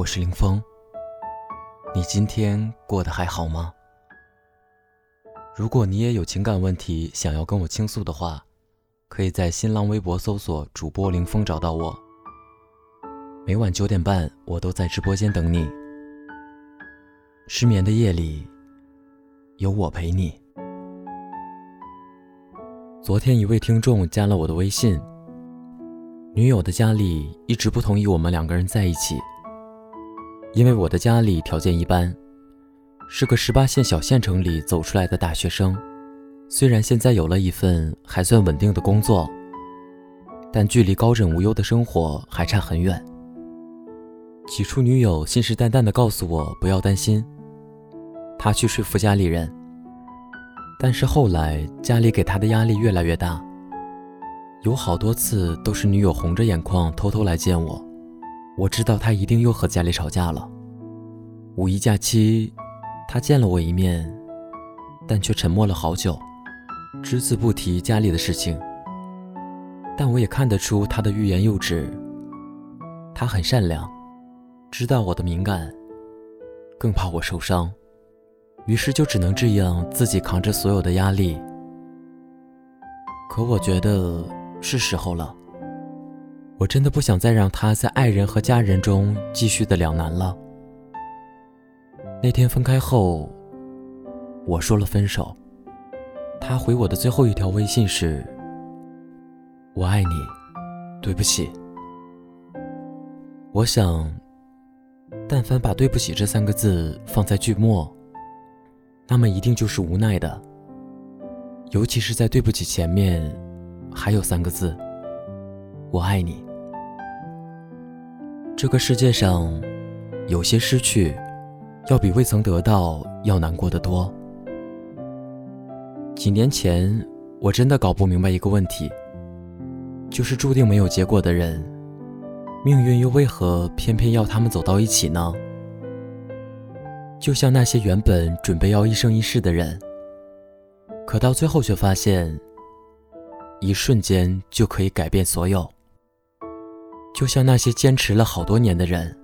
我是林峰。你今天过得还好吗？如果你也有情感问题想要跟我倾诉的话，可以在新浪微博搜索“主播林峰”找到我。每晚九点半，我都在直播间等你。失眠的夜里，有我陪你。昨天一位听众加了我的微信，女友的家里一直不同意我们两个人在一起。因为我的家里条件一般，是个十八线小县城里走出来的大学生，虽然现在有了一份还算稳定的工作，但距离高枕无忧的生活还差很远。起初，女友信誓旦旦地告诉我不要担心，她去说服家里人。但是后来，家里给她的压力越来越大，有好多次都是女友红着眼眶偷偷来见我。我知道他一定又和家里吵架了。五一假期，他见了我一面，但却沉默了好久，只字不提家里的事情。但我也看得出他的欲言又止。他很善良，知道我的敏感，更怕我受伤，于是就只能这样自己扛着所有的压力。可我觉得是时候了。我真的不想再让他在爱人和家人中继续的两难了。那天分开后，我说了分手。他回我的最后一条微信是：“我爱你，对不起。”我想，但凡把“对不起”这三个字放在句末，那么一定就是无奈的。尤其是在“对不起”前面，还有三个字：“我爱你。”这个世界上，有些失去，要比未曾得到要难过的多。几年前，我真的搞不明白一个问题，就是注定没有结果的人，命运又为何偏偏要他们走到一起呢？就像那些原本准备要一生一世的人，可到最后却发现，一瞬间就可以改变所有。就像那些坚持了好多年的人，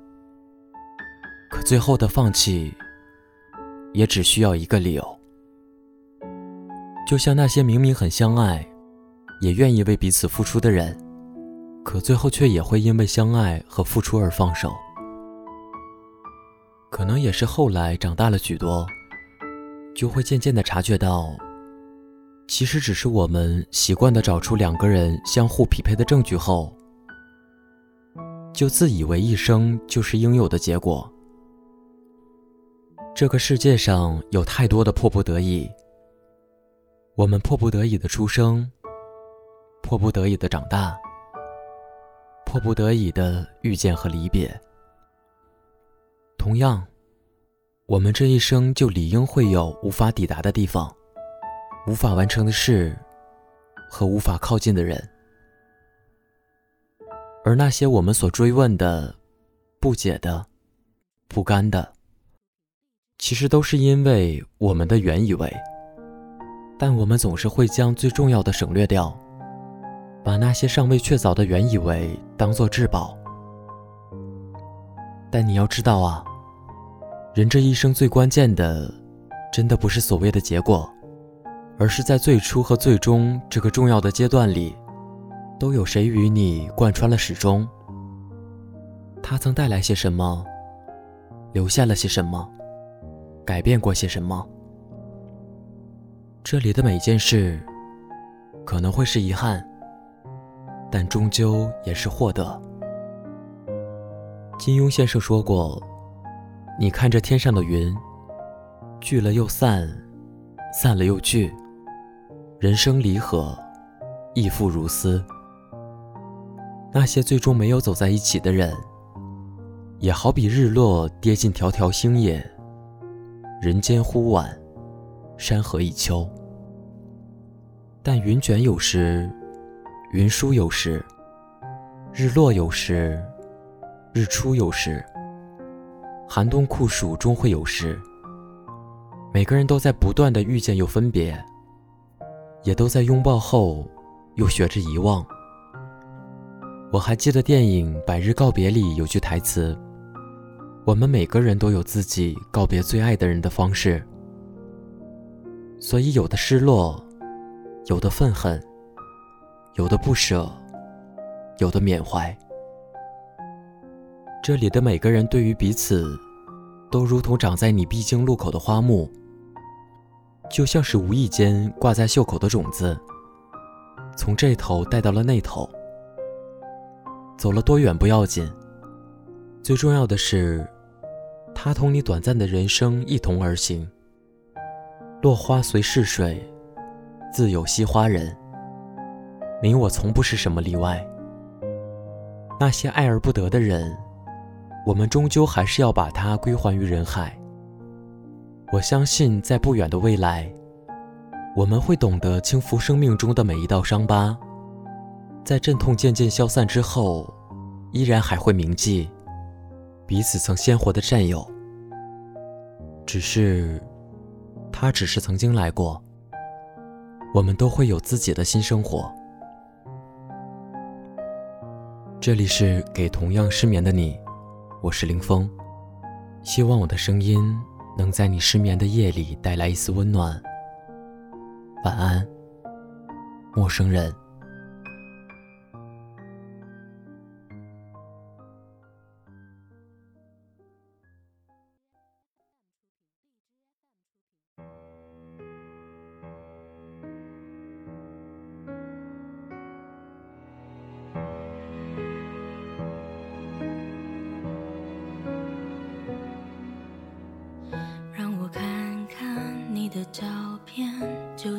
可最后的放弃，也只需要一个理由。就像那些明明很相爱，也愿意为彼此付出的人，可最后却也会因为相爱和付出而放手。可能也是后来长大了许多，就会渐渐的察觉到，其实只是我们习惯的找出两个人相互匹配的证据后。就自以为一生就是应有的结果。这个世界上有太多的迫不得已，我们迫不得已的出生，迫不得已的长大，迫不得已的遇见和离别。同样，我们这一生就理应会有无法抵达的地方，无法完成的事，和无法靠近的人。而那些我们所追问的、不解的、不甘的，其实都是因为我们的原以为。但我们总是会将最重要的省略掉，把那些尚未确凿的原以为当做至宝。但你要知道啊，人这一生最关键的，真的不是所谓的结果，而是在最初和最终这个重要的阶段里。都有谁与你贯穿了始终？他曾带来些什么？留下了些什么？改变过些什么？这里的每件事，可能会是遗憾，但终究也是获得。金庸先生说过：“你看这天上的云，聚了又散，散了又聚，人生离合，亦复如斯。”那些最终没有走在一起的人，也好比日落跌进迢迢星野。人间忽晚，山河已秋。但云卷有时，云舒有时；日落有时，日出有时；寒冬酷暑终会有时。每个人都在不断的遇见又分别，也都在拥抱后又学着遗忘。我还记得电影《百日告别》里有句台词：“我们每个人都有自己告别最爱的人的方式，所以有的失落，有的愤恨，有的不舍，有的缅怀。这里的每个人对于彼此，都如同长在你必经路口的花木，就像是无意间挂在袖口的种子，从这头带到了那头。走了多远不要紧，最重要的是。他同你短暂的人生一同而行。落花随逝水，自有惜花人。你我从不是什么例外。那些爱而不得的人，我们终究还是要把它归还于人海。我相信，在不远的未来，我们会懂得轻抚生命中的每一道伤疤，在阵痛渐渐消散之后，依然还会铭记。彼此曾鲜活的战友，只是他只是曾经来过。我们都会有自己的新生活。这里是给同样失眠的你，我是林峰，希望我的声音能在你失眠的夜里带来一丝温暖。晚安，陌生人。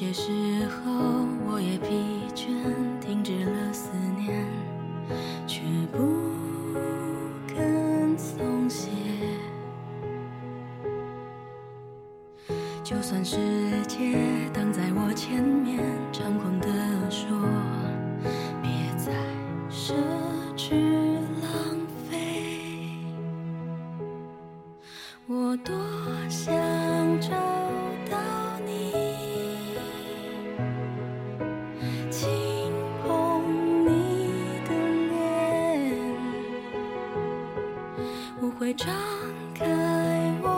有些时候，我也疲倦，不会张开我。